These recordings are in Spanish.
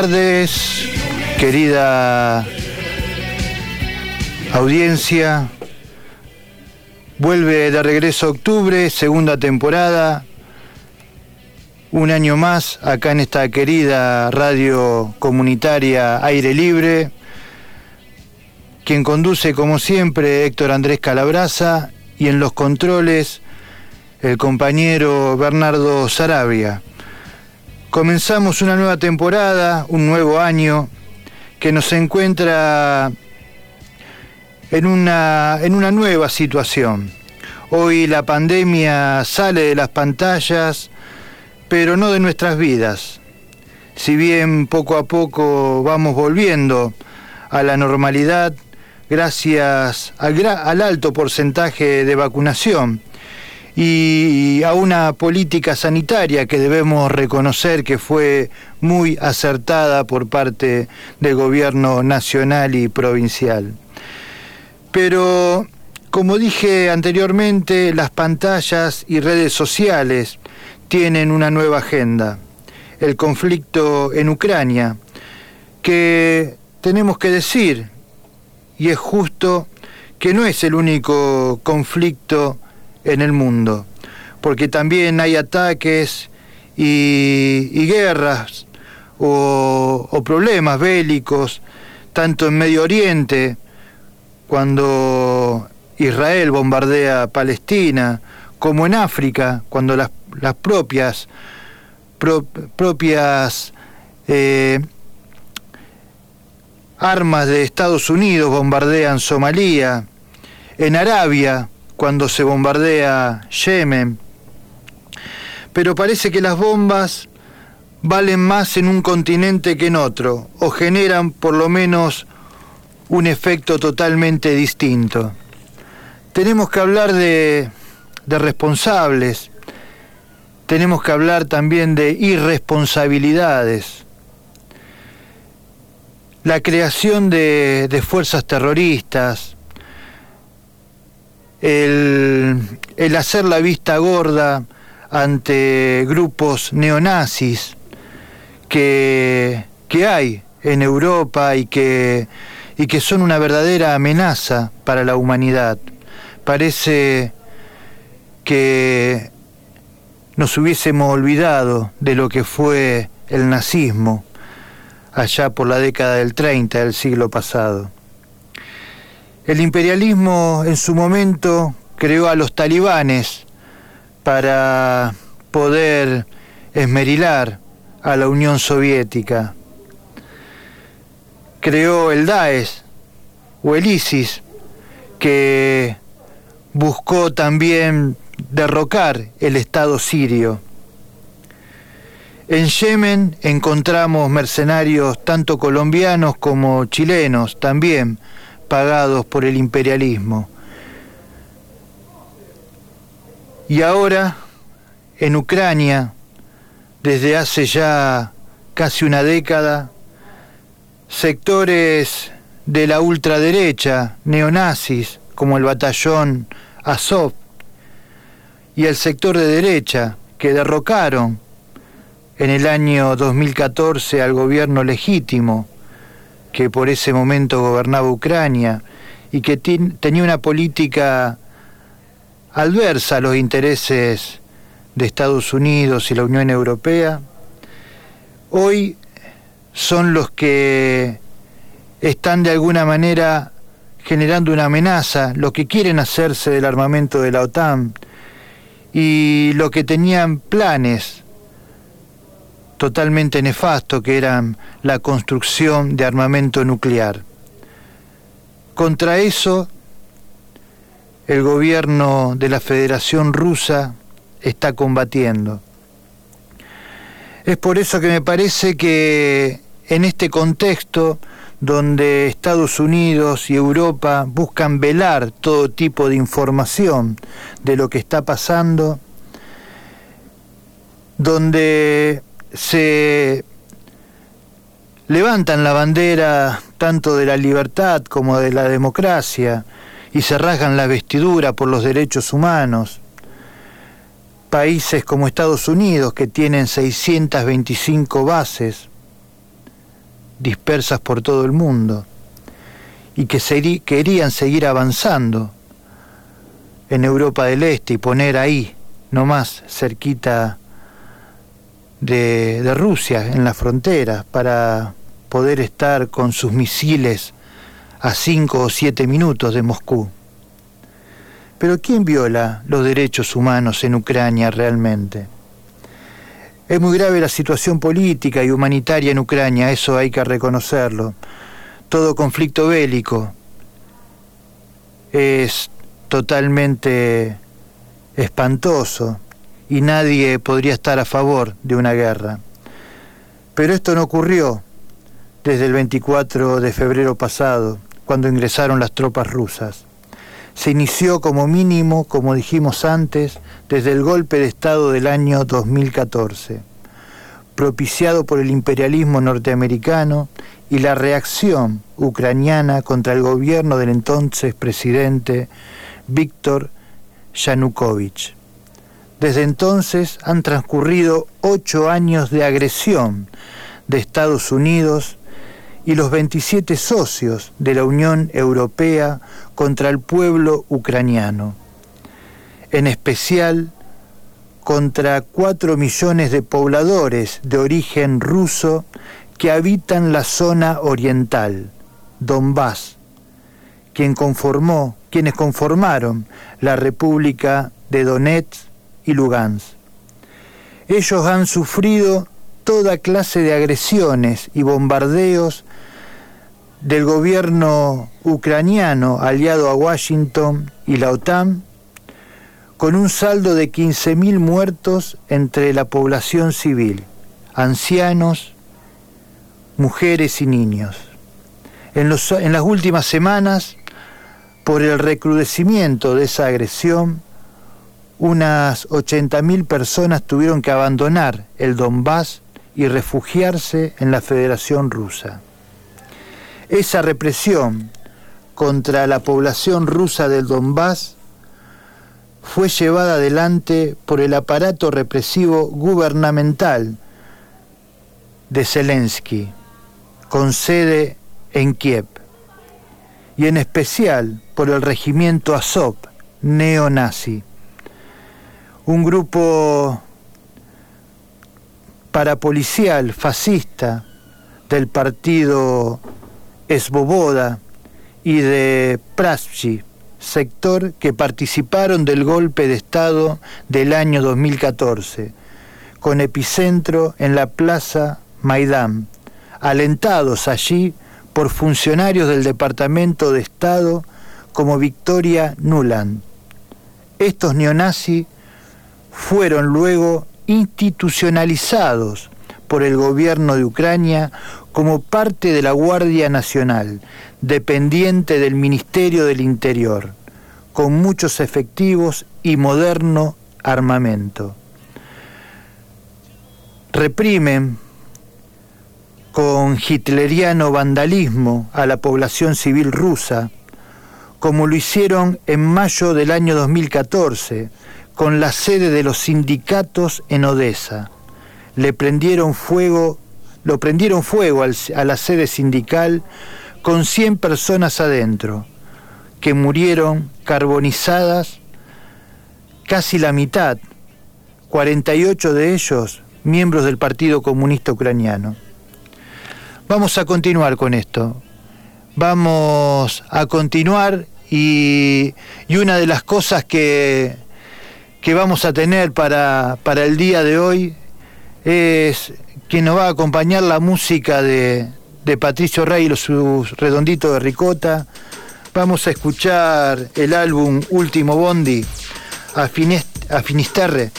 Tardes, querida audiencia. Vuelve de regreso octubre, segunda temporada. Un año más acá en esta querida radio comunitaria Aire Libre. Quien conduce como siempre Héctor Andrés Calabraza y en los controles el compañero Bernardo Sarabia. Comenzamos una nueva temporada, un nuevo año que nos encuentra en una, en una nueva situación. Hoy la pandemia sale de las pantallas, pero no de nuestras vidas. Si bien poco a poco vamos volviendo a la normalidad gracias al, al alto porcentaje de vacunación, y a una política sanitaria que debemos reconocer que fue muy acertada por parte del gobierno nacional y provincial. Pero, como dije anteriormente, las pantallas y redes sociales tienen una nueva agenda, el conflicto en Ucrania, que tenemos que decir, y es justo, que no es el único conflicto en el mundo, porque también hay ataques y, guerras o, problemas bélicos, tanto en Medio Oriente, cuando Israel bombardea Palestina, como en África, cuando las, las propias, propias eh, armas de Estados Unidos bombardean Somalia, en Arabia, cuando se bombardea Yemen. Pero parece que las bombas valen más en un continente que en otro, o generan por lo menos un efecto totalmente distinto. Tenemos que hablar de, de responsables, tenemos que hablar también de irresponsabilidades. La creación de, de fuerzas terroristas, el, hacer la vista gorda ante grupos neonazis que, que hay en Europa y que, y que son una verdadera amenaza para la humanidad. Parece que nos hubiésemos olvidado de lo que fue el nazismo allá por la década del 30 del siglo pasado. El imperialismo en su momento creó a los talibanes para poder esmerilar a la Unión Soviética. Creó el Daesh o el ISIS que buscó también derrocar el Estado sirio. En Yemen encontramos mercenarios tanto colombianos como chilenos también pagados por el imperialismo. Y ahora, en Ucrania, desde hace ya casi una década, sectores de la ultraderecha, neonazis, como el batallón Azov, y el sector de derecha, que derrocaron en el año 2014 al gobierno legítimo que por ese momento gobernaba Ucrania y que tenía una política adversa a los intereses de Estados Unidos y la Unión Europea, hoy son los que están de alguna manera generando una amenaza, los que quieren hacerse del armamento de la OTAN y los que tenían planes totalmente nefasto que era la construcción de armamento nuclear. Contra eso, el gobierno de la Federación Rusa está combatiendo. Es por eso que me parece que en este contexto donde Estados Unidos y Europa buscan velar todo tipo de información de lo que está pasando, donde se levantan la bandera tanto de la libertad como de la democracia y se rasgan la vestidura por los derechos humanos. Países como Estados Unidos, que tienen 625 bases dispersas por todo el mundo y que querían seguir avanzando en Europa del Este y poner ahí, nomás cerquita de, de Rusia, en la frontera, para poder estar con sus misiles a cinco o siete minutos de Moscú. Pero ¿quién viola los derechos humanos en Ucrania realmente? Es muy grave la situación política y humanitaria en Ucrania, eso hay que reconocerlo. Todo conflicto bélico es totalmente espantoso y nadie podría estar a favor de una guerra. Pero esto no ocurrió desde el 24 de febrero pasado, cuando ingresaron las tropas rusas se inició como mínimo, como dijimos antes, desde el golpe de Estado del año 2014, propiciado por el imperialismo norteamericano y la reacción ucraniana contra el gobierno del entonces presidente Víctor Yanukovych. Desde entonces han transcurrido ocho años de agresión de Estados Unidos y los 27 socios de la Unión Europea contra el pueblo ucraniano, en especial contra cuatro millones de pobladores de origen ruso que habitan la zona oriental, Donbass, quien conformó, quienes conformaron la República de Donetsk Lugansk. Ellos han sufrido toda clase de agresiones y bombardeos del gobierno ucraniano aliado a Washington y la OTAN, con un saldo de 15.000 muertos entre la población civil, ancianos, mujeres y niños. En, en las últimas semanas, por el recrudecimiento de esa agresión, unas 80.000 personas tuvieron que abandonar el Donbass y refugiarse en la Federación Rusa. Esa represión contra la población rusa del Donbass fue llevada adelante por el aparato represivo gubernamental de Zelensky, con sede en Kiev, y en especial por el regimiento Azov, neonazi, un grupo parapolicial fascista del partido Esboboda y de Praschi, sector que participaron del golpe de Estado del año 2014, con epicentro en la Plaza Maidán, alentados allí por funcionarios del Departamento de Estado como Victoria Nuland. Estos neonazis fueron luego institucionalizados por el gobierno de Ucrania como parte de la Guardia Nacional, dependiente del Ministerio del Interior, con muchos efectivos y moderno armamento. Reprimen con hitleriano vandalismo a la población civil rusa, como lo hicieron en mayo del año 2014, con la sede de los sindicatos en Odessa. Le prendieron fuego lo prendieron fuego a la sede sindical con 100 personas adentro, que murieron carbonizadas casi la mitad, 48 de ellos miembros del Partido Comunista Ucraniano. Vamos a continuar con esto. Vamos a continuar y, una de las cosas que, que vamos a tener para, para el día de hoy es que nos va a acompañar la música de, Patricio Rey y sus redonditos de ricota. Vamos a escuchar el álbum Último Bondi a, a Finisterre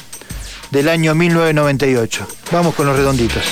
del año 1998. Vamos con los redonditos.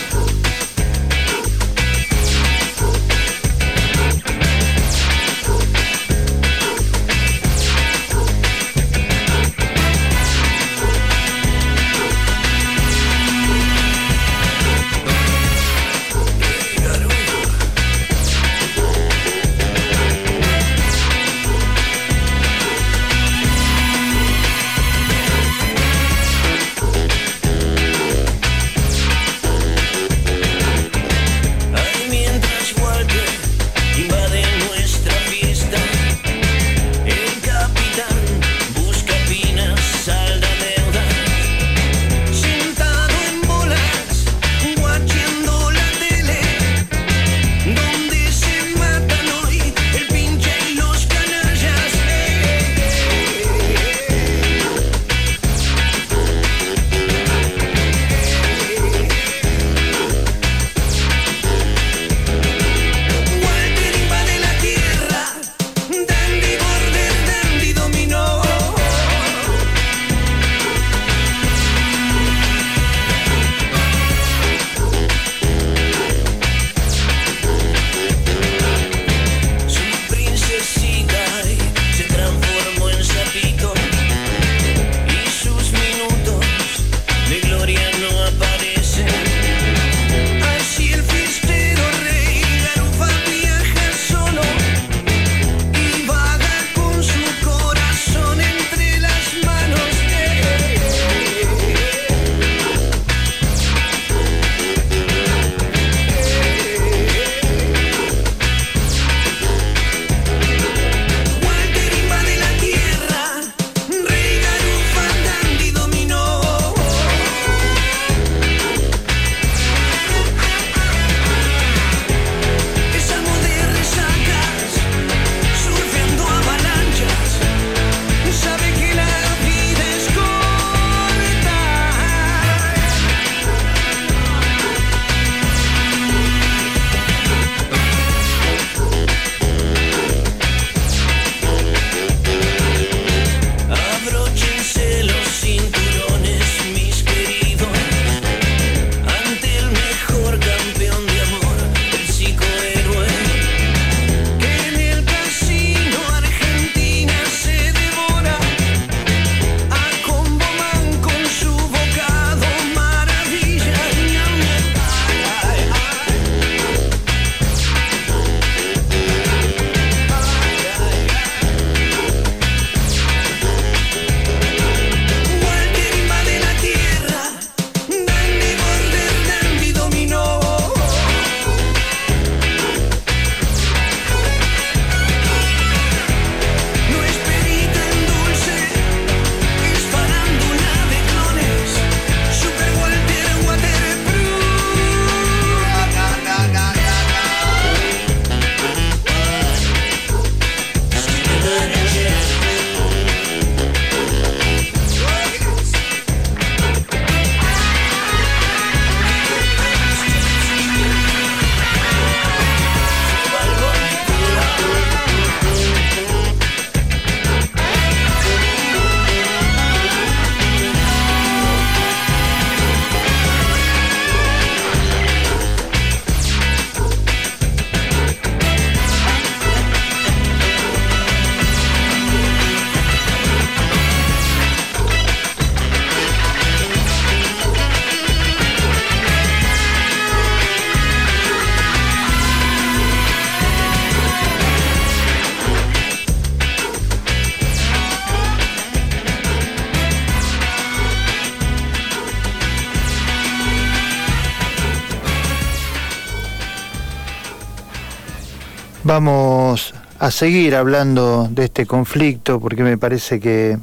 Vamos a seguir hablando de este conflicto porque me parece que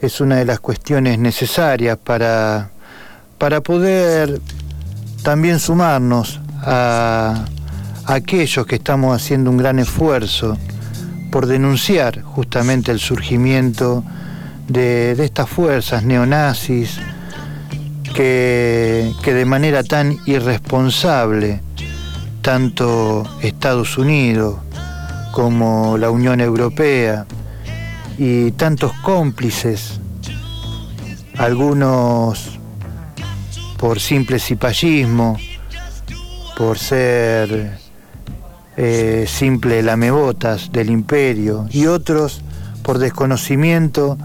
es una de las cuestiones necesarias para, para poder también sumarnos a, aquellos que estamos haciendo un gran esfuerzo por denunciar justamente el surgimiento de, estas fuerzas neonazis que, que de manera tan irresponsable tanto Estados Unidos como la Unión Europea y tantos cómplices, algunos por simple cipallismo, por ser eh, simple lamebotas del imperio y otros por desconocimiento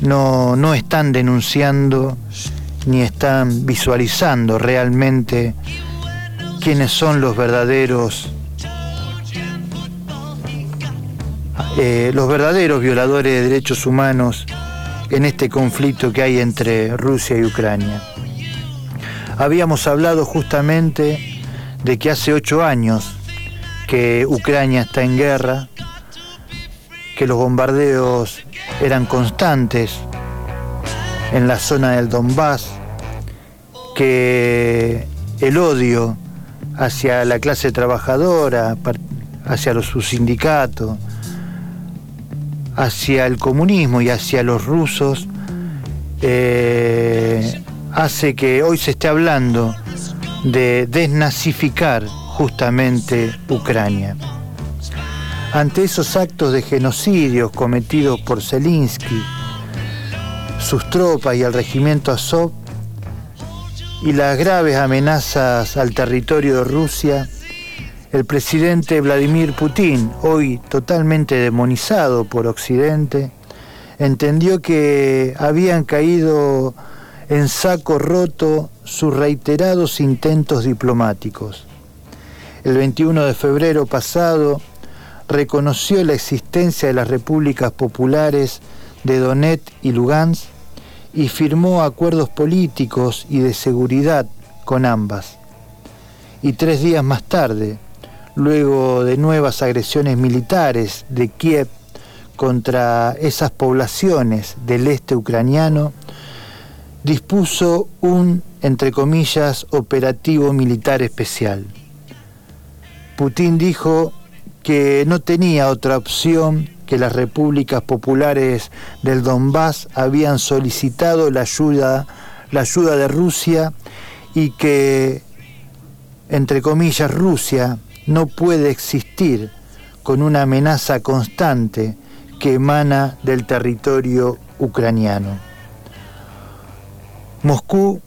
no, no están denunciando ni están visualizando realmente quiénes son los verdaderos eh, los verdaderos violadores de derechos humanos en este conflicto que hay entre Rusia y Ucrania. Habíamos hablado justamente de que hace ocho años que Ucrania está en guerra, que los bombardeos eran constantes en la zona del Donbass, que el odio hacia la clase trabajadora, hacia los, sindicatos, hacia el comunismo y hacia los rusos, eh, hace que hoy se esté hablando de desnazificar justamente Ucrania. Ante esos actos de genocidio cometidos por Zelensky, sus tropas y el regimiento Azov, y las graves amenazas al territorio de Rusia, el presidente Vladimir Putin, hoy totalmente demonizado por Occidente, entendió que habían caído en saco roto sus reiterados intentos diplomáticos. El 21 de febrero pasado reconoció la existencia de las repúblicas populares de Donetsk y Lugansk y firmó acuerdos políticos y de seguridad con ambas. Y tres días más tarde, luego de nuevas agresiones militares de Kiev contra esas poblaciones del este ucraniano, dispuso un, entre comillas, operativo militar especial. Putin dijo que no tenía otra opción que las repúblicas populares del Donbass habían solicitado la ayuda, la ayuda de Rusia y que, entre comillas, Rusia no puede existir con una amenaza constante que emana del territorio ucraniano. Moscú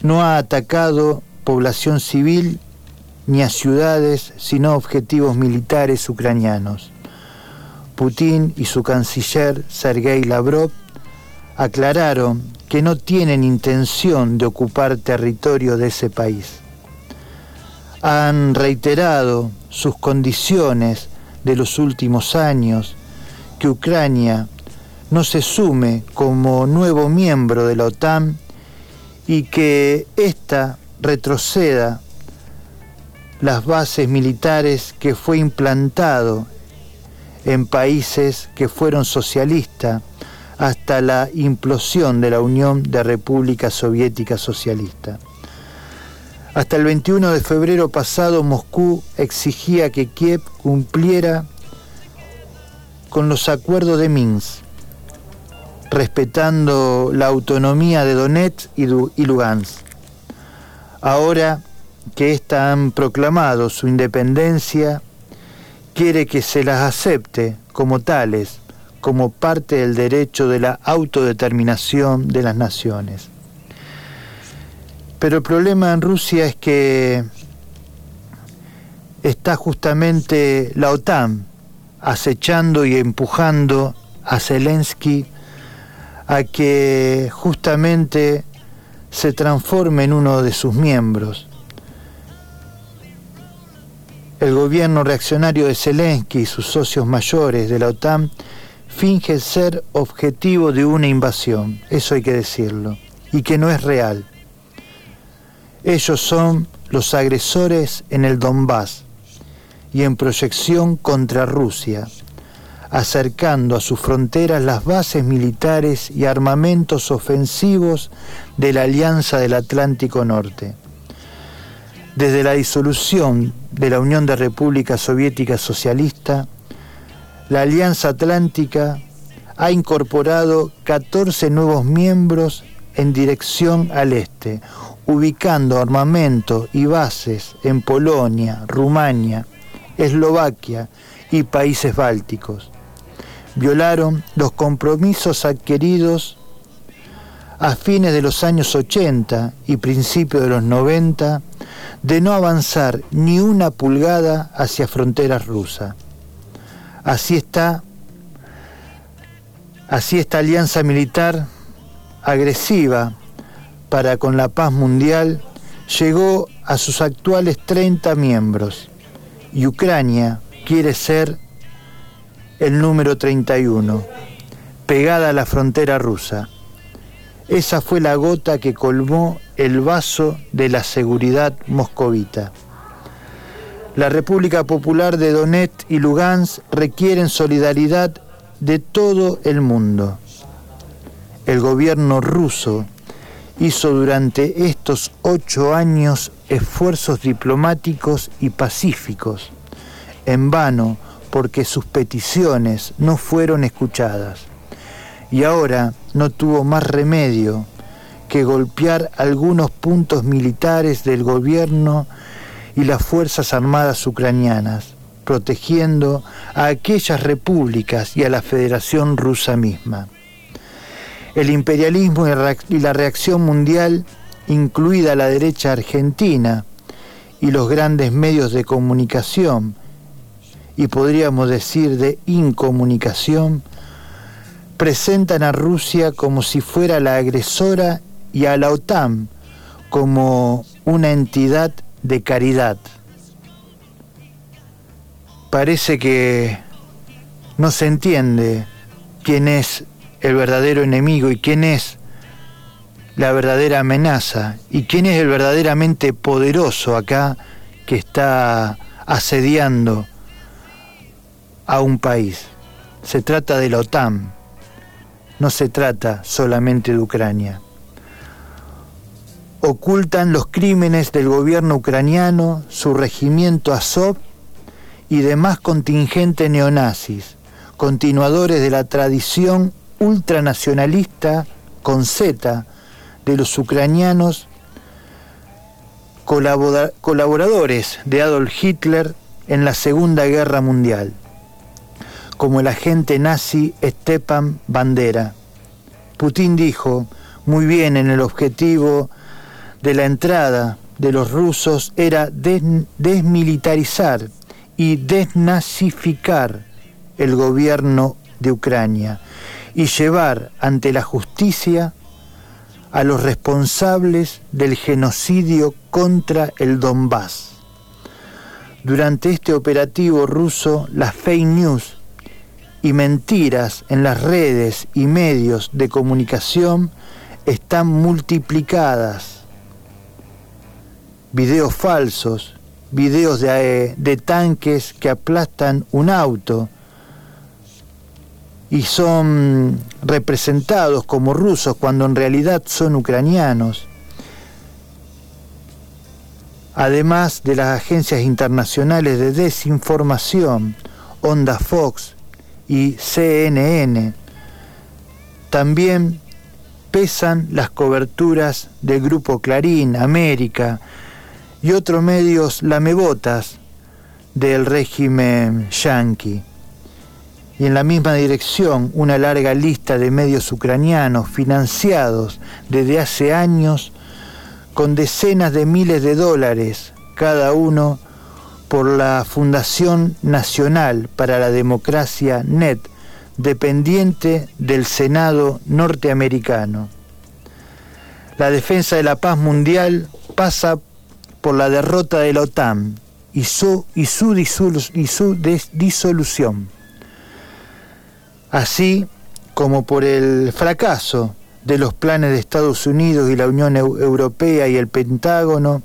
no ha atacado población civil ni a ciudades, sino objetivos militares ucranianos. Putin y su canciller Sergei Lavrov aclararon que no tienen intención de ocupar territorio de ese país. Han reiterado sus condiciones de los últimos años, que Ucrania no se sume como nuevo miembro de la OTAN y que ésta retroceda las bases militares que fue implantado en países que fueron socialistas hasta la implosión de la Unión de Repúblicas Soviéticas Socialistas. Hasta el 21 de febrero pasado Moscú exigía que Kiev cumpliera con los acuerdos de Minsk, respetando la autonomía de Donetsk y Lugansk. Ahora que éstas han proclamado su independencia, quiere que se las acepte como tales, como parte del derecho de la autodeterminación de las naciones. Pero el problema en Rusia es que está justamente la OTAN acechando y empujando a Zelensky a que justamente se transforme en uno de sus miembros el gobierno reaccionario de Zelensky y sus socios mayores de la OTAN finge ser objetivo de una invasión, eso hay que decirlo, y que no es real. Ellos son los agresores en el Donbass y en proyección contra Rusia, acercando a sus fronteras las bases militares y armamentos ofensivos de la Alianza del Atlántico Norte. Desde la disolución de la Unión de Repúblicas Soviéticas Socialista, la Alianza Atlántica ha incorporado 14 nuevos miembros en dirección al este, ubicando armamento y bases en Polonia, Rumania, Eslovaquia y países bálticos. Violaron los compromisos adquiridos a fines de los años 80 y principios de los 90 de no avanzar ni una pulgada hacia fronteras rusas. Así está, así esta alianza militar agresiva para con la paz mundial llegó a sus actuales 30 miembros y Ucrania quiere ser el número 31, pegada a la frontera rusa. Esa fue la gota que colmó el vaso de la seguridad moscovita. La República Popular de Donetsk y Lugansk requieren solidaridad de todo el mundo. El gobierno ruso hizo durante estos ocho años esfuerzos diplomáticos y pacíficos, en vano porque sus peticiones no fueron escuchadas. Y ahora no tuvo más remedio que golpear algunos puntos militares del gobierno y las Fuerzas Armadas ucranianas, protegiendo a aquellas repúblicas y a la Federación Rusa misma. El imperialismo y la reacción mundial, incluida la derecha argentina y los grandes medios de comunicación, y podríamos decir de incomunicación, presentan a Rusia como si fuera la agresora y a la OTAN como una entidad de caridad. Parece que no se entiende quién es el verdadero enemigo y quién es la verdadera amenaza y quién es el verdaderamente poderoso acá que está asediando a un país. Se trata de la OTAN, no se trata solamente de Ucrania. Ocultan los crímenes del gobierno ucraniano, su regimiento Azov y demás contingentes neonazis, continuadores de la tradición ultranacionalista con Z de los ucranianos, colaboradores de Adolf Hitler en la Segunda Guerra Mundial, como el agente nazi Stepan Bandera. Putin dijo muy bien en el objetivo de la entrada de los rusos era desmilitarizar y desnazificar el gobierno de Ucrania y llevar ante la justicia a los responsables del genocidio contra el Donbass. Durante este operativo ruso, las fake news y mentiras en las redes y medios de comunicación están multiplicadas videos falsos, videos de, de tanques que aplastan un auto y son representados como rusos cuando en realidad son ucranianos. Además de las agencias internacionales de desinformación, Onda Fox y CNN, también pesan las coberturas del grupo Clarín, América, y otros medios lamebotas del régimen yanqui. Y en la misma dirección una larga lista de medios ucranianos financiados desde hace años con decenas de miles de dólares cada uno por la Fundación Nacional para la Democracia NET, dependiente del Senado norteamericano. La defensa de la paz mundial pasa por la derrota de la OTAN y su, y su, disolución, así como por el fracaso de los planes de Estados Unidos y la Unión Europea y el Pentágono,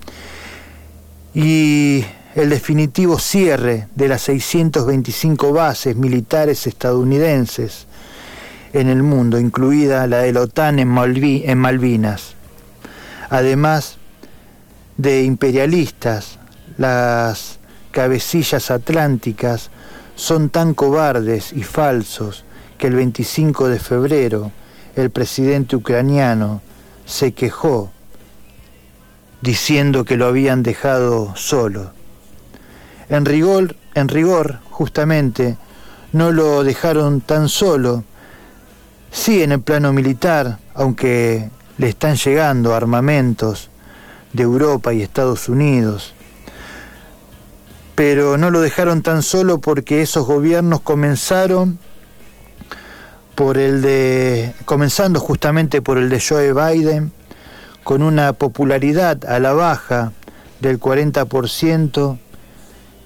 y el definitivo cierre de las 625 bases militares estadounidenses en el mundo, incluida la de la OTAN en, Malvinas. Además de imperialistas, las cabecillas atlánticas son tan cobardes y falsos que el 25 de febrero el presidente ucraniano se quejó diciendo que lo habían dejado solo. En rigor, en rigor, justamente, no lo dejaron tan solo, sí en el plano militar, aunque le están llegando armamentos de Europa y Estados Unidos, pero no lo dejaron tan solo porque esos gobiernos comenzaron por el de comenzando justamente por el de Joe Biden con una popularidad a la baja del 40%,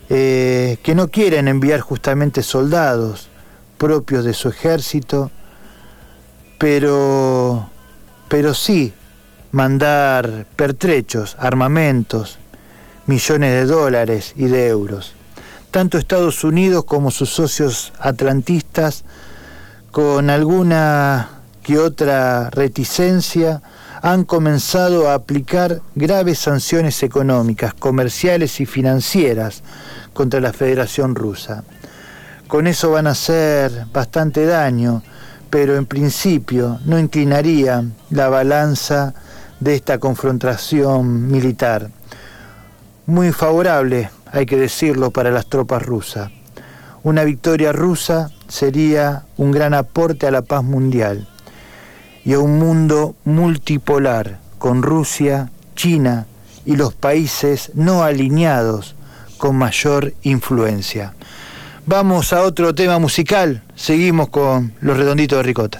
eh, que no quieren enviar justamente soldados propios de su ejército, pero, pero sí mandar pertrechos, armamentos, millones de dólares y de euros. Tanto Estados Unidos como sus socios atlantistas, con alguna que otra reticencia, han comenzado a aplicar graves sanciones económicas, comerciales y financieras contra la Federación Rusa. Con eso van a hacer bastante daño, pero en principio no inclinaría la balanza de esta confrontación militar. Muy favorable, hay que decirlo, para las tropas rusas. Una victoria rusa sería un gran aporte a la paz mundial y a un mundo multipolar con Rusia, China y los países no alineados con mayor influencia. Vamos a otro tema musical, seguimos con Los Redonditos de Ricota.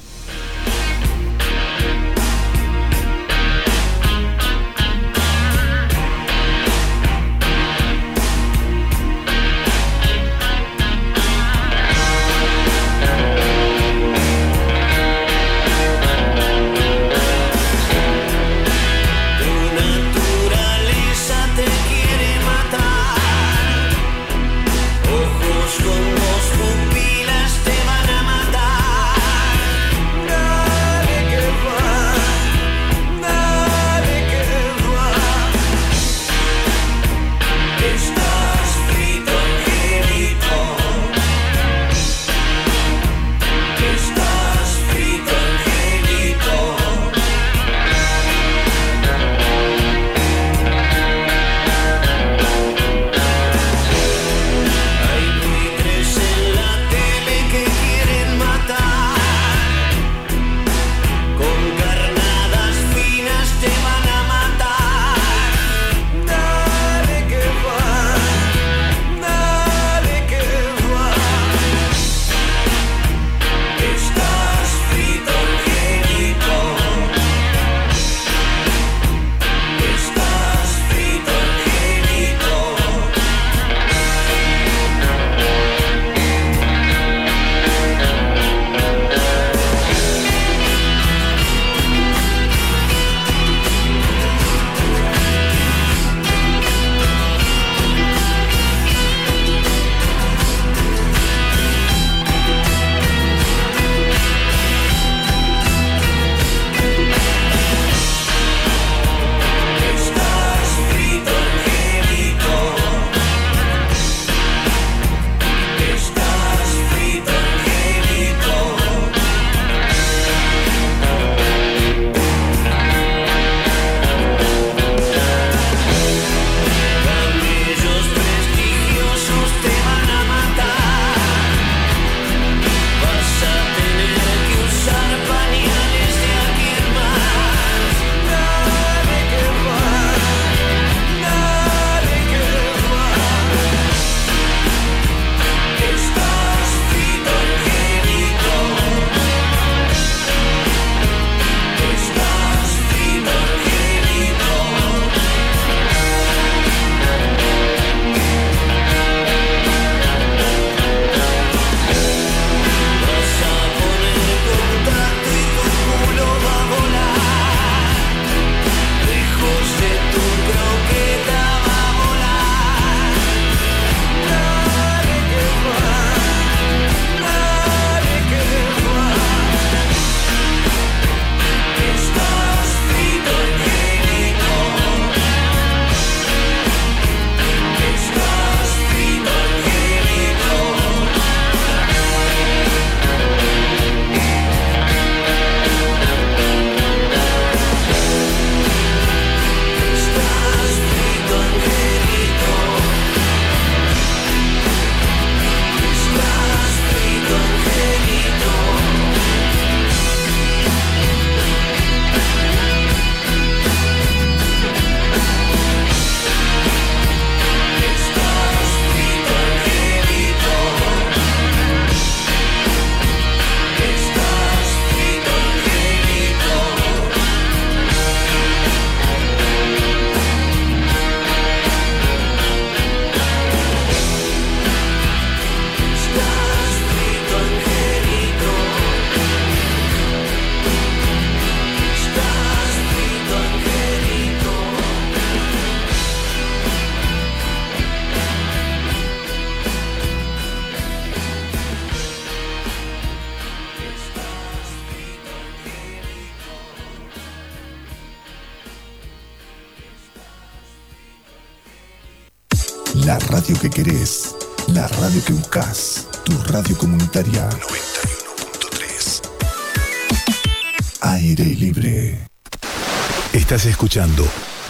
Escuchando.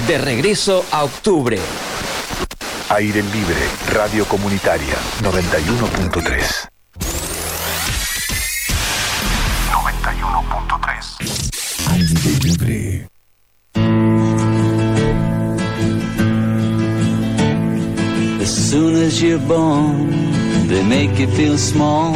De regreso a octubre. Aire libre, radio comunitaria 91.3. 91.3. Aire libre. As soon as you're born, they make you feel small.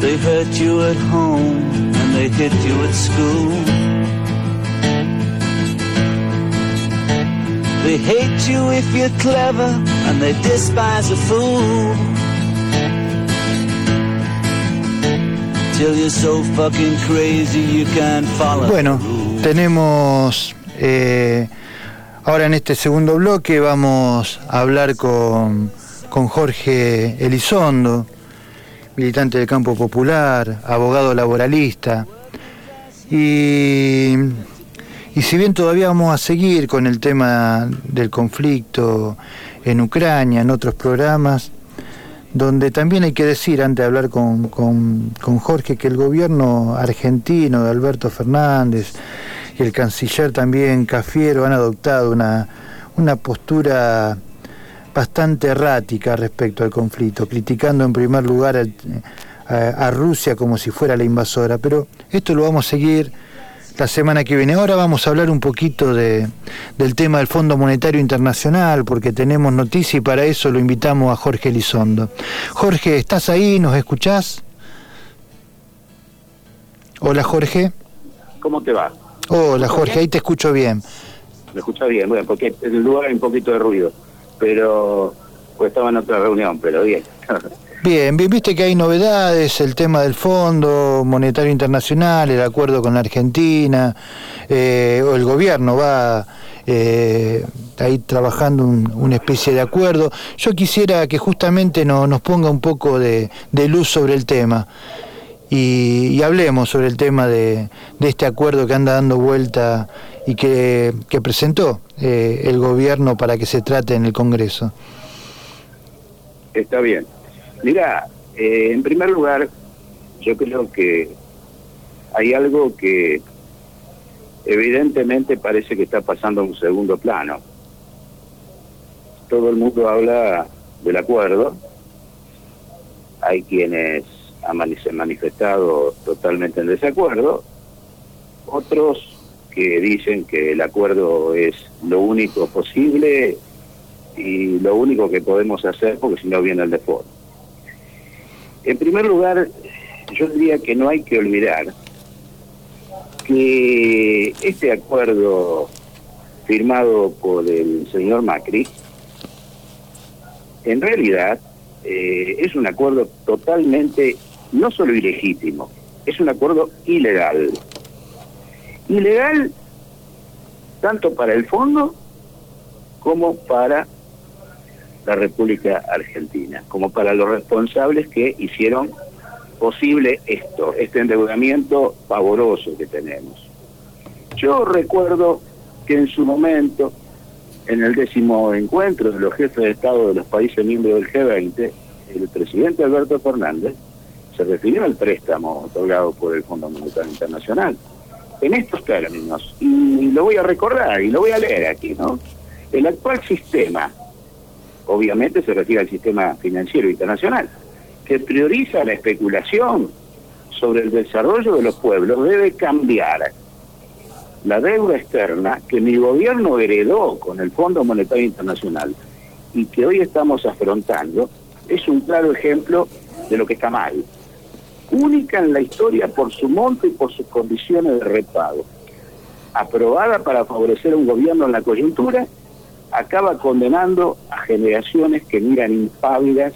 They hurt you at home and they hit you at school. They hate you if you're clever and they despise a fool. Till you're so fucking crazy you can't follow. Bueno, tenemos eh, ahora en este segundo bloque vamos a hablar con, con Jorge Elizondo, militante del campo popular, abogado laboralista. Y, y si bien todavía vamos a seguir con el tema del conflicto en Ucrania, en otros programas, donde también hay que decir, antes de hablar con, con- con Jorge, que el gobierno argentino de Alberto Fernández y el canciller también Cafiero han adoptado una, una postura bastante errática respecto al conflicto, criticando en primer lugar a, a Rusia como si fuera la invasora. Pero esto lo vamos a seguir la semana que viene. Ahora vamos a hablar un poquito de, del tema del Fondo Monetario Internacional, porque tenemos noticia y para eso lo invitamos a Jorge Elizondo. Jorge, ¿estás ahí? ¿Nos escuchás? Hola Jorge. ¿Cómo te va? Hola Jorge, ahí te escucho bien. ¿Me escuchas bien? Bueno, porque en el lugar hay un poquito de ruido, pero pues estaba en otra reunión, pero bien. Bien, vi- viste que hay novedades, el tema del Fondo Monetario Internacional, el acuerdo con la Argentina, eh, o el gobierno va eh, ahí trabajando un- una especie de acuerdo. Yo quisiera que justamente no- nos ponga un poco de, de luz sobre el tema y, y hablemos sobre el tema de este acuerdo que anda dando vuelta y que, presentó eh, el gobierno para que se trate en el Congreso. Está bien. Mira, eh, en primer lugar, yo creo que hay algo que evidentemente parece que está pasando a un segundo plano. Todo el mundo habla del acuerdo. Hay quienes han manifestado totalmente en desacuerdo. Otros que dicen que el acuerdo es lo único posible y lo único que podemos hacer porque si no viene el default. En primer lugar, yo diría que no hay que olvidar que este acuerdo firmado por el señor Macri, en realidad eh, es un acuerdo totalmente, no solo ilegítimo, es un acuerdo ilegal. Ilegal tanto para el fondo como para la República Argentina, como para los responsables que hicieron posible esto, este endeudamiento pavoroso que tenemos. Yo recuerdo que en su momento, en el décimo encuentro de los jefes de Estado de los países miembros del G20, el presidente Alberto Fernández se refirió al préstamo otorgado por el Fondo Monetario Internacional. En estos términos, y lo voy a recordar y lo voy a leer aquí, ¿no? El actual sistema obviamente se refiere al sistema financiero internacional, que prioriza la especulación sobre el desarrollo de los pueblos, debe cambiar la deuda externa que mi gobierno heredó con el Fondo Monetario Internacional y que hoy estamos afrontando, es un claro ejemplo de lo que está mal. Única en la historia por su monto y por sus condiciones de repago. aprobada para favorecer un gobierno en la coyuntura, acaba condenando a generaciones que miran impávidas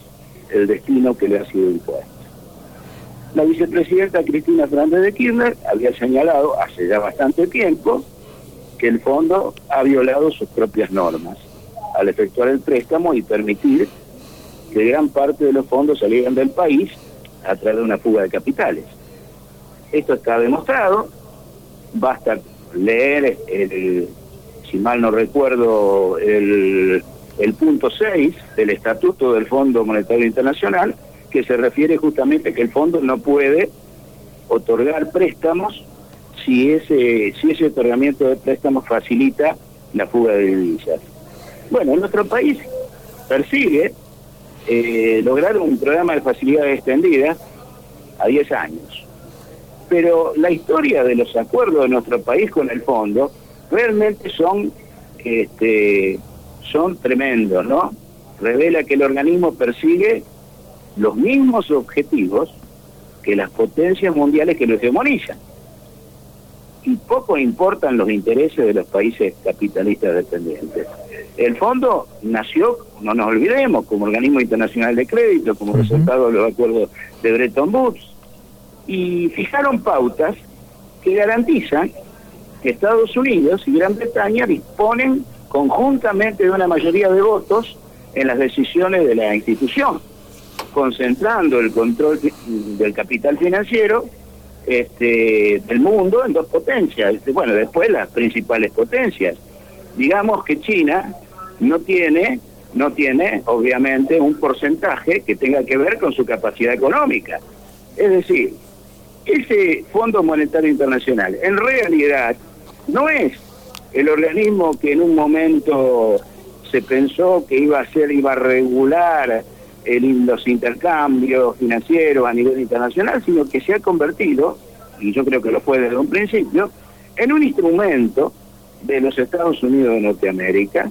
el destino que le ha sido impuesto. La vicepresidenta Cristina Fernández de Kirchner había señalado hace ya bastante tiempo que el fondo ha violado sus propias normas al efectuar el préstamo y permitir que gran parte de los fondos salieran del país a través de una fuga de capitales. Esto está demostrado, basta leer, el, si mal no recuerdo, el, el punto 6 del Estatuto del Fondo Monetario Internacional, que se refiere justamente a que el fondo no puede otorgar préstamos si ese, si ese otorgamiento de préstamos facilita la fuga de divisas. Bueno, nuestro país persigue eh, lograr un programa de facilidad extendida a 10 años. Pero la historia de los acuerdos de nuestro país con el fondo realmente son, este, son tremendos, ¿no? Revela que el organismo persigue los mismos objetivos que las potencias mundiales que lo hegemonizan y poco importan los intereses de los países capitalistas dependientes. El fondo nació, no nos olvidemos, como organismo internacional de crédito, como resultado de los acuerdos de Bretton Woods, y fijaron pautas que garantizan que Estados Unidos y Gran Bretaña disponen conjuntamente de una mayoría de votos en las decisiones de la institución, concentrando el control del capital financiero este, del mundo en dos potencias. Este, bueno, después las principales potencias. Digamos que China no tiene, no tiene, obviamente, un porcentaje que tenga que ver con su capacidad económica. Es decir, ese Fondo Monetario Internacional, en realidad, no es el organismo que en un momento se pensó que iba a ser, iba a regular los intercambios financieros a nivel internacional, sino que se ha convertido, y yo creo que lo fue desde un principio, en un instrumento de los Estados Unidos de Norteamérica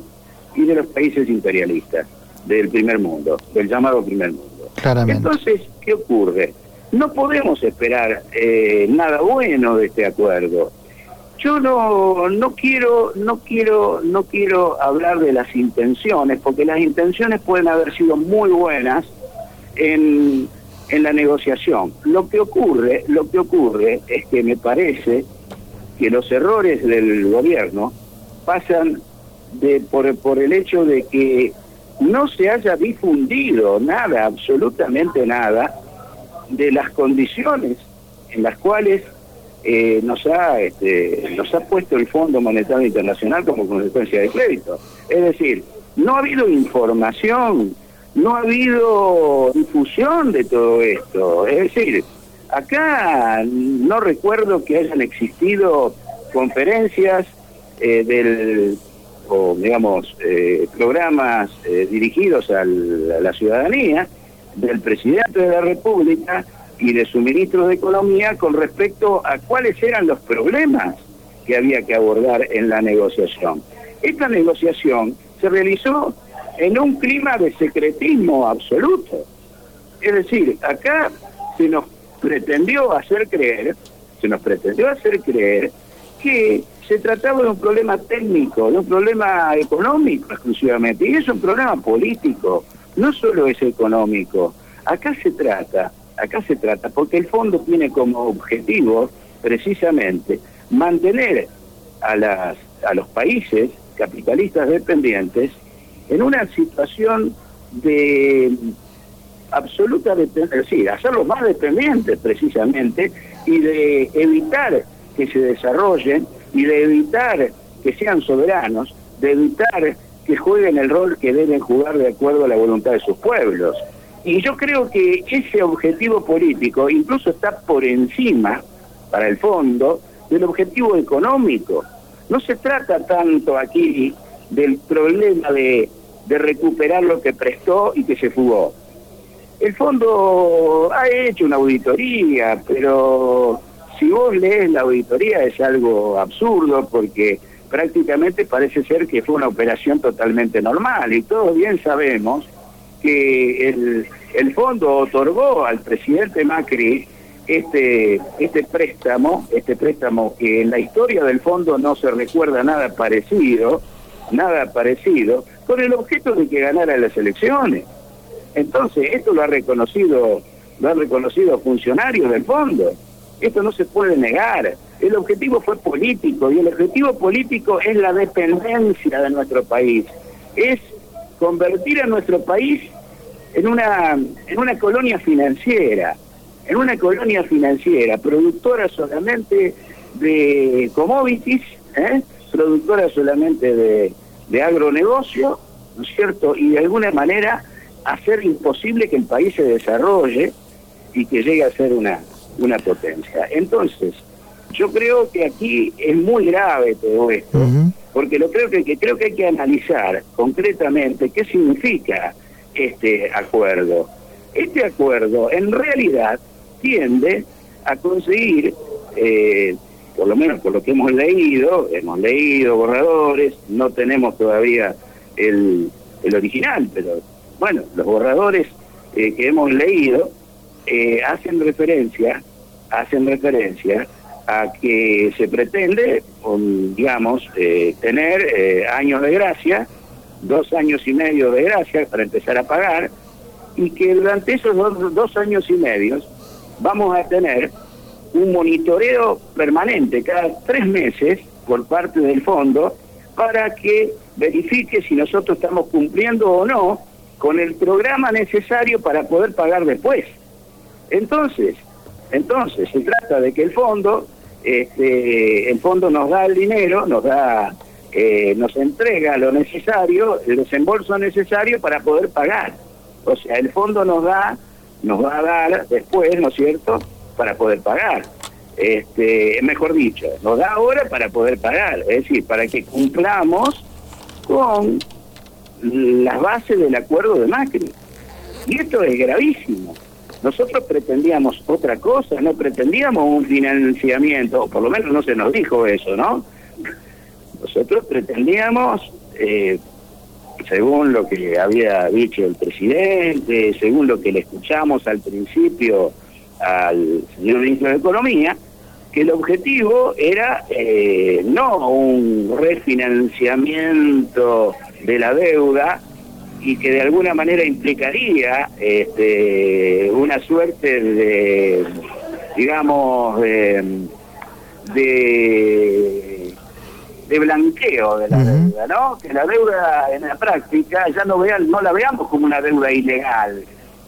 y de los países imperialistas del primer mundo, del llamado primer mundo. Entonces, ¿qué ocurre? No podemos esperar eh, nada bueno de este acuerdo yo no no quiero no quiero no quiero hablar de las intenciones porque las intenciones pueden haber sido muy buenas en, en la negociación. Lo que ocurre lo que ocurre es que me parece que los errores del gobierno pasan de por, por el hecho de que no se haya difundido nada absolutamente nada de las condiciones en las cuales eh, nos ha este, nos ha puesto el Fondo Monetario Internacional como consecuencia de crédito. Es decir, no ha habido información, no ha habido difusión de todo esto. Es decir, acá no recuerdo que hayan existido conferencias eh, del o digamos eh, programas dirigidos a la ciudadanía del presidente de la República y de su ministro de Economía con respecto a cuáles eran los problemas que había que abordar en la negociación. Esta negociación se realizó en un clima de secretismo absoluto. Es decir, acá se nos pretendió hacer creer, se nos pretendió hacer creer que se trataba de un problema técnico, de un problema económico exclusivamente, y es un problema político, no solo es económico. Acá se trata acá se trata, porque el fondo tiene como objetivo precisamente mantener a, las, a los países capitalistas dependientes en una situación de absoluta dependencia, es decir, hacerlos más dependientes precisamente y de evitar que se desarrollen y de evitar que sean soberanos, de evitar que jueguen el rol que deben jugar de acuerdo a la voluntad de sus pueblos. Y yo creo que ese objetivo político incluso está por encima, para el fondo, del objetivo económico. No se trata tanto aquí del problema de, recuperar lo que prestó y que se fugó. El fondo ha hecho una auditoría, pero si vos lees la auditoría es algo absurdo porque prácticamente parece ser que fue una operación totalmente normal y todos bien sabemos que el, el fondo otorgó al presidente Macri este, este préstamo, este préstamo que en la historia del fondo no se recuerda nada parecido, nada parecido, con el objeto de que ganara las elecciones. Entonces, esto lo ha reconocido, lo han reconocido funcionarios del fondo. Esto no se puede negar. El objetivo fue político y el objetivo político es la dependencia de nuestro país. Es convertir a nuestro país en una, en una colonia financiera, en una colonia financiera, productora solamente de commodities, ¿eh? productora solamente de, de agronegocio, ¿no es cierto? Y de alguna manera hacer imposible que el país se desarrolle y que llegue a ser una, una potencia. Entonces, yo creo que aquí es muy grave todo esto, porque lo creo que, que, creo que hay que analizar concretamente qué significa este acuerdo. Este acuerdo en realidad tiende a conseguir, eh, por lo menos por lo que hemos leído, hemos leído borradores, no tenemos todavía el, el original, pero bueno, los borradores eh, que hemos leído eh, hacen referencia, hacen referencia a que se pretende, digamos, tener años de gracia, dos años y medio de gracia para empezar a pagar, y que durante esos dos, dos años y medio vamos a tener un monitoreo permanente cada tres meses por parte del fondo para que verifique si nosotros estamos cumpliendo o no con el programa necesario para poder pagar después. Entonces, entonces se trata de que el fondo, este, el fondo nos da el dinero, nos da, eh, nos entrega lo necesario, el desembolso necesario para poder pagar. O sea, el fondo nos da nos va a dar después, ¿no es cierto?, para poder pagar. Este, mejor dicho, nos da ahora para poder pagar, es decir, para que cumplamos con las bases del acuerdo de Macri. Y esto es gravísimo. Nosotros pretendíamos otra cosa, no pretendíamos un financiamiento, o por lo menos no se nos dijo eso, ¿no? Nosotros pretendíamos eh, según lo que había dicho el presidente, según lo que le escuchamos al principio al señor ministro de Economía, que el objetivo era eh, no un refinanciamiento de la deuda y que de alguna manera implicaría este, una suerte de, digamos, de de blanqueo de la deuda, ¿no? Que la deuda en la práctica ya no, vean, no la veamos como una deuda ilegal,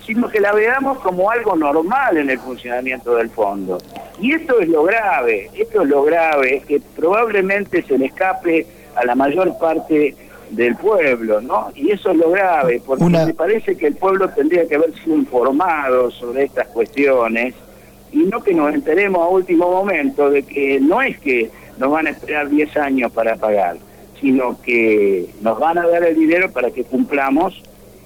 sino que la veamos como algo normal en el funcionamiento del fondo. Y esto es lo grave, esto es lo grave, es que probablemente se le escape a la mayor parte del pueblo, ¿no? Y eso es lo grave, porque me parece que el pueblo tendría que haber sido informado sobre estas cuestiones y no que nos enteremos a último momento de que no es que nos van a esperar 10 años para pagar, sino que nos van a dar el dinero para que cumplamos,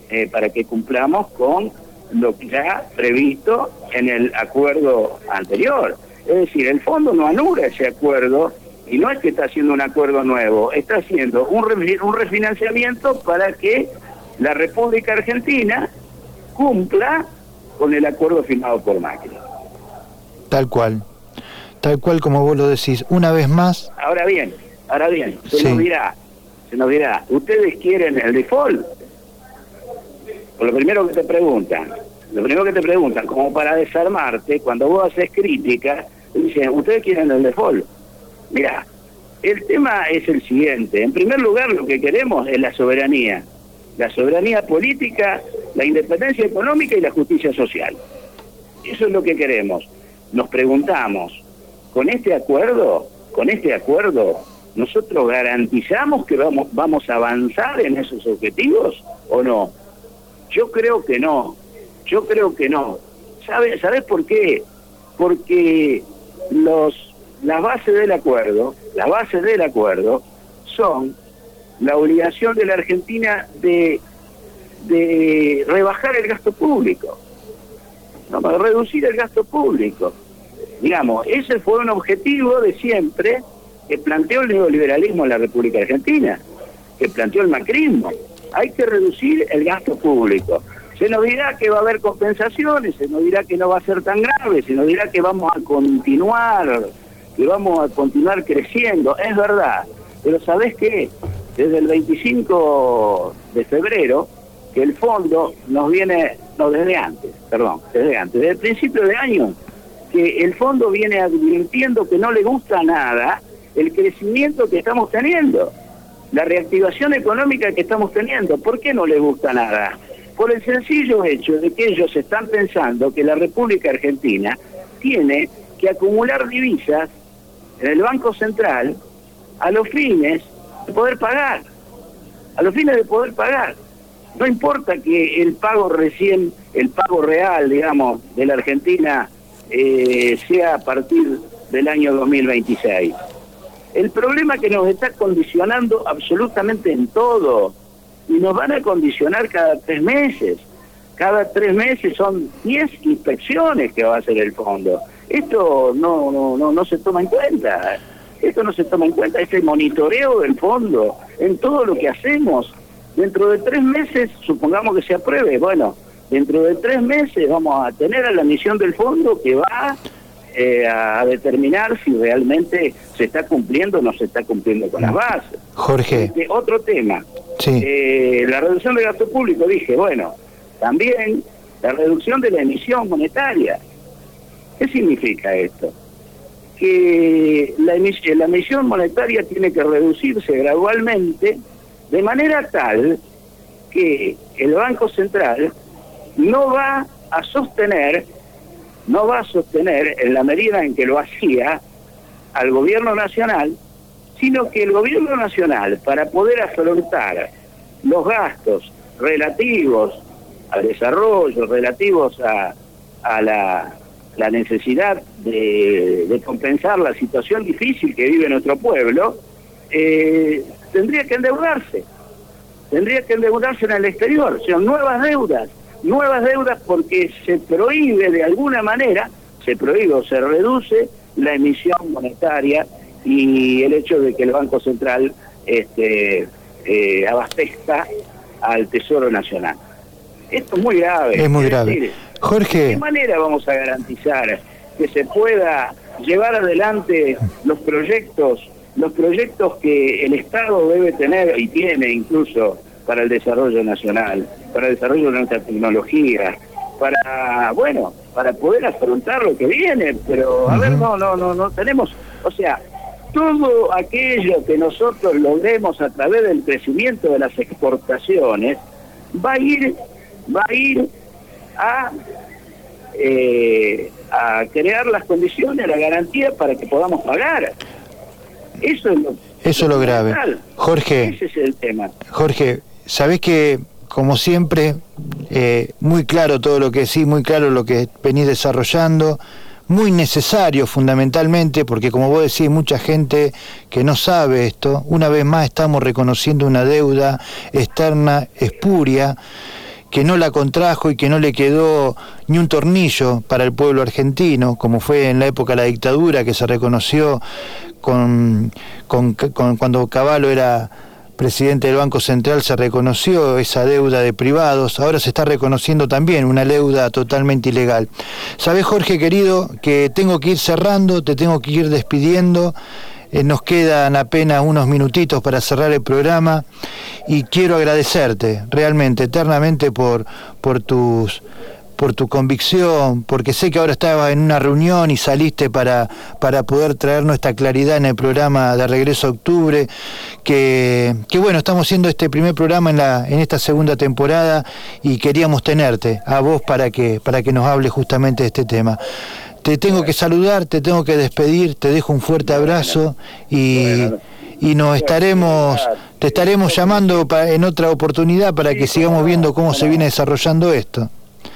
eh, para que cumplamos con lo que ya previsto en el acuerdo anterior. Es decir, el fondo no anula ese acuerdo y no es que está haciendo un acuerdo nuevo, está haciendo un, un refinanciamiento para que la República Argentina cumpla con el acuerdo firmado por Macri. Tal cual tal cual como vos lo decís, una vez más. Ahora bien, ahora bien, se nos dirá, se nos dirá, ¿ustedes quieren el default? O lo primero que te preguntan, lo primero que te preguntan, como para desarmarte, cuando vos haces crítica, dicen, ¿ustedes quieren el default? Mira, el tema es el siguiente. En primer lugar, lo que queremos es la soberanía. La soberanía política, la independencia económica y la justicia social. Eso es lo que queremos. Nos preguntamos, con este acuerdo, con este acuerdo, nosotros garantizamos que vamos, vamos a avanzar en esos objetivos o no? Yo creo que no, yo creo que no. ¿Sabes sabe por qué? Porque los, las bases del acuerdo, las bases del acuerdo son la obligación de la Argentina de, de rebajar el gasto público, no, de reducir el gasto público. Digamos, ese fue un objetivo de siempre que planteó el neoliberalismo en la República Argentina, que planteó el macrismo. Hay que reducir el gasto público. Se nos dirá que va a haber compensaciones, se nos dirá que no va a ser tan grave, se nos dirá que vamos a continuar, que vamos a continuar creciendo. Es verdad, pero ¿sabés qué? Desde el 25 de febrero, que el fondo nos viene, no, desde antes, perdón, desde antes, desde el principio de año, que el fondo viene advirtiendo que no le gusta nada el crecimiento que estamos teniendo, la reactivación económica que estamos teniendo. ¿Por qué no le gusta nada? por el sencillo hecho de que ellos están pensando que la República Argentina tiene que acumular divisas en el Banco Central a los fines de poder pagar, a los fines de poder pagar. No importa que el pago recién, el pago real, digamos, de la Argentina eh, sea a partir del año 2026. El problema que nos está condicionando absolutamente en todo y nos van a condicionar cada tres meses. Cada tres meses son 10 inspecciones que va a hacer el fondo. Esto no, no, no, no se toma en cuenta. Esto no se toma en cuenta, este monitoreo del fondo en todo lo que hacemos. Dentro de tres meses, supongamos que se apruebe, bueno, dentro de tres meses vamos a tener a la misión del fondo que va eh, a determinar si realmente se está cumpliendo o no se está cumpliendo con las bases. Jorge. Este, otro tema, Sí. eh, la reducción del gasto público, dije, bueno, también la reducción de la emisión monetaria. ¿Qué significa esto? Que la, emis- emisión monetaria tiene que reducirse gradualmente de manera tal que el Banco Central no va a sostener, no va a sostener en la medida en que lo hacía al gobierno nacional, sino que el gobierno nacional, para poder afrontar los gastos relativos al desarrollo, relativos a la, la necesidad de, compensar la situación difícil que vive nuestro pueblo, eh, tendría que endeudarse, tendría que endeudarse en el exterior, o sea, nuevas deudas, nuevas deudas porque se prohíbe de alguna manera, se prohíbe o se reduce la emisión monetaria y el hecho de que el Banco Central este, eh, abastezca al Tesoro Nacional. Esto es muy grave. Es muy Es grave. decir, ¿De Jorge, qué manera vamos a garantizar que se pueda llevar adelante los proyectos, los proyectos que el Estado debe tener y tiene incluso para el desarrollo nacional, para el desarrollo de nuestra tecnología, para, bueno, para poder afrontar lo que viene, pero a ver, no, no, no, no tenemos, o sea, todo aquello que nosotros logremos a través del crecimiento de las exportaciones va a ir, va a ir a eh, a crear las condiciones, la garantía para que podamos pagar. Eso es lo, Eso es lo grave. Jorge. Ese es el tema. Jorge, sabés que, como siempre, eh, muy claro todo lo que decís, muy claro lo que venís desarrollando, muy necesario fundamentalmente, porque como vos decís, mucha gente que no sabe esto, una vez más estamos reconociendo una deuda externa espuria que no la contrajo y que no le quedó ni un tornillo para el pueblo argentino, como fue en la época de la dictadura, que se reconoció con, con- cuando Caballo era presidente del Banco Central, se reconoció esa deuda de privados, ahora se está reconociendo también una deuda totalmente ilegal. Sabés, Jorge querido, que tengo que ir cerrando, te tengo que ir despidiendo. Eh, nos quedan apenas unos minutitos para cerrar el programa y quiero agradecerte realmente, eternamente por, por tus por tu convicción, porque sé que ahora estabas en una reunión y saliste para, para poder traernos esta claridad en el programa de regreso a octubre, que, que bueno, estamos haciendo este primer programa en, la, en esta segunda temporada y queríamos tenerte a vos para que, para que nos hables justamente de este tema. Te tengo que saludar, te tengo que despedir, te dejo un fuerte abrazo y, y nos estaremos, te estaremos llamando en otra oportunidad para que sigamos viendo cómo se viene desarrollando esto.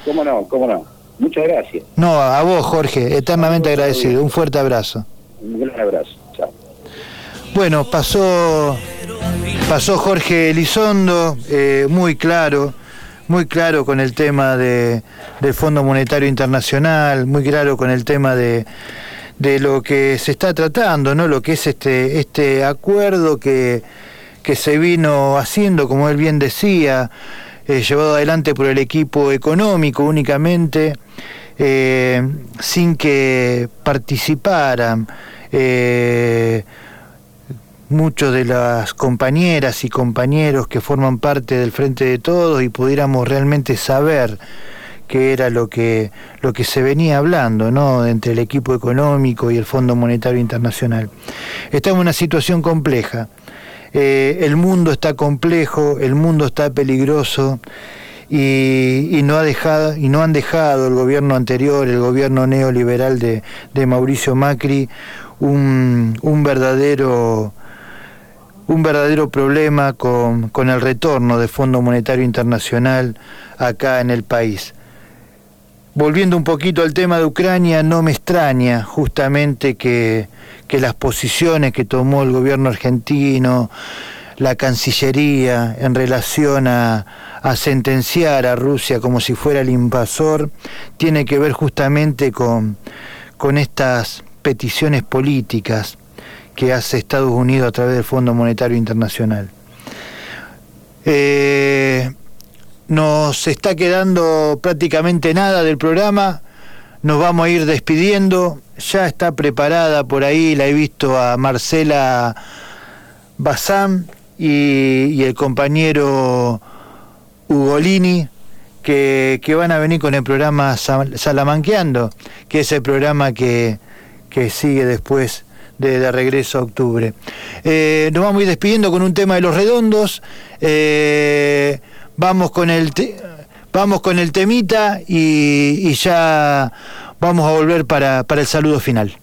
¿Cómo no? ¿Cómo no? Muchas gracias. No, a vos Jorge, eternamente agradecido, un fuerte abrazo. Un gran abrazo. Chao. Bueno, pasó, pasó Jorge Elizondo, eh, muy claro, muy claro con el tema de, del Fondo Monetario Internacional, muy claro con el tema de, de lo que se está tratando, ¿no? Lo que es este, este acuerdo que, que se vino haciendo, como él bien decía, eh, llevado adelante por el equipo económico únicamente, eh, sin que participaran eh, muchos de las compañeras y compañeros que forman parte del Frente de Todos y pudiéramos realmente saber qué era lo que, lo que se venía hablando ¿no? entre el equipo económico y el Fondo Monetario Internacional. Estamos en una situación compleja. Eh, el mundo está complejo, el mundo está peligroso y, no ha dejado y no han dejado el gobierno anterior, el gobierno neoliberal de, Mauricio Macri, un, verdadero un verdadero problema con, con el retorno del Fondo Monetario Internacional acá en el país. Volviendo un poquito al tema de Ucrania, no me extraña justamente que, las posiciones que tomó el gobierno argentino, la Cancillería en relación a, sentenciar a Rusia como si fuera el invasor, tiene que ver justamente con, con estas peticiones políticas que hace Estados Unidos a través del Fondo Monetario Internacional. Eh, nos está quedando prácticamente nada del programa. Nos vamos a ir despidiendo. Ya está preparada por ahí, la he visto a Marcela Bazán y, el compañero Ugolini, que, que, van a venir con el programa Salamanqueando, que es el programa que, que sigue después de, regreso a octubre. Eh, nos vamos a ir despidiendo con un tema de los redondos. Eh, vamos con el vamos con el temita y, y, ya vamos a volver para, para el saludo final.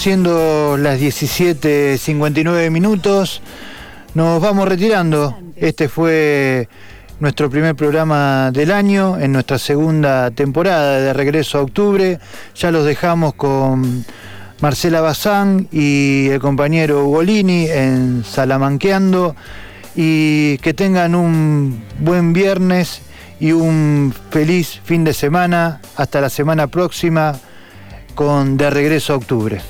siendo las 17.59 minutos, nos vamos retirando. Este fue nuestro primer programa del año, en nuestra segunda temporada de regreso a octubre. Ya los dejamos con Marcela Bazán y el compañero Ugolini en Salamanqueando. Y que tengan un buen viernes y un feliz fin de semana. Hasta la semana próxima con De Regreso a Octubre.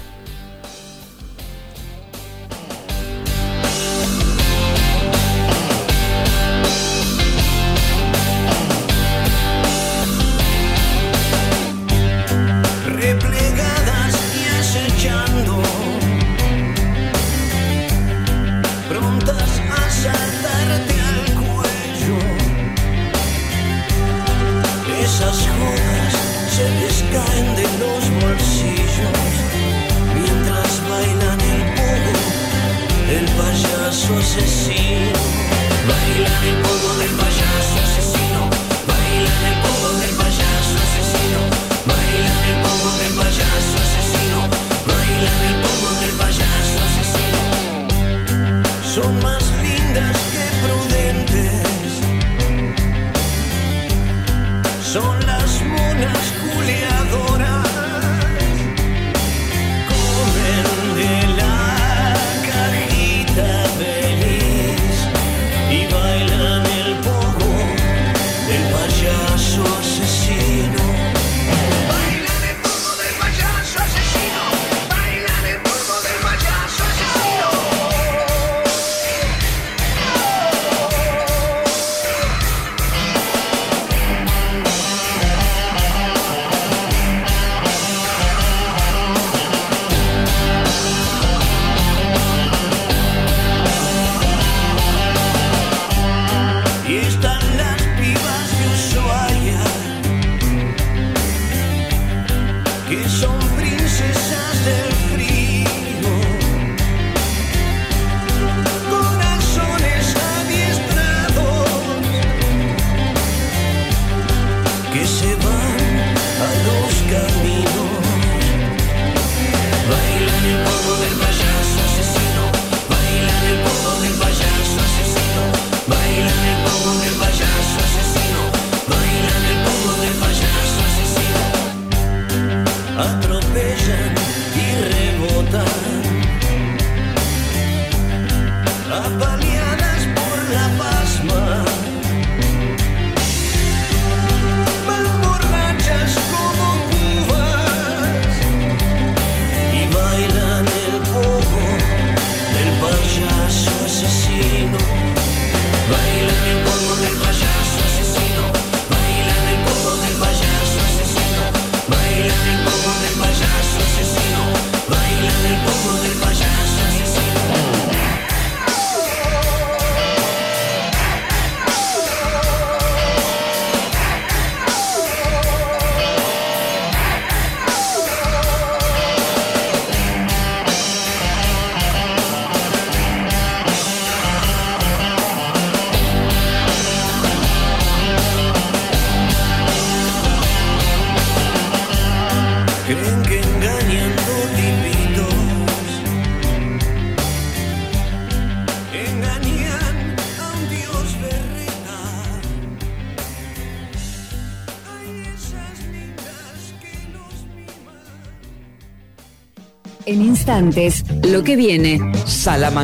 lo que viene. Salamanca.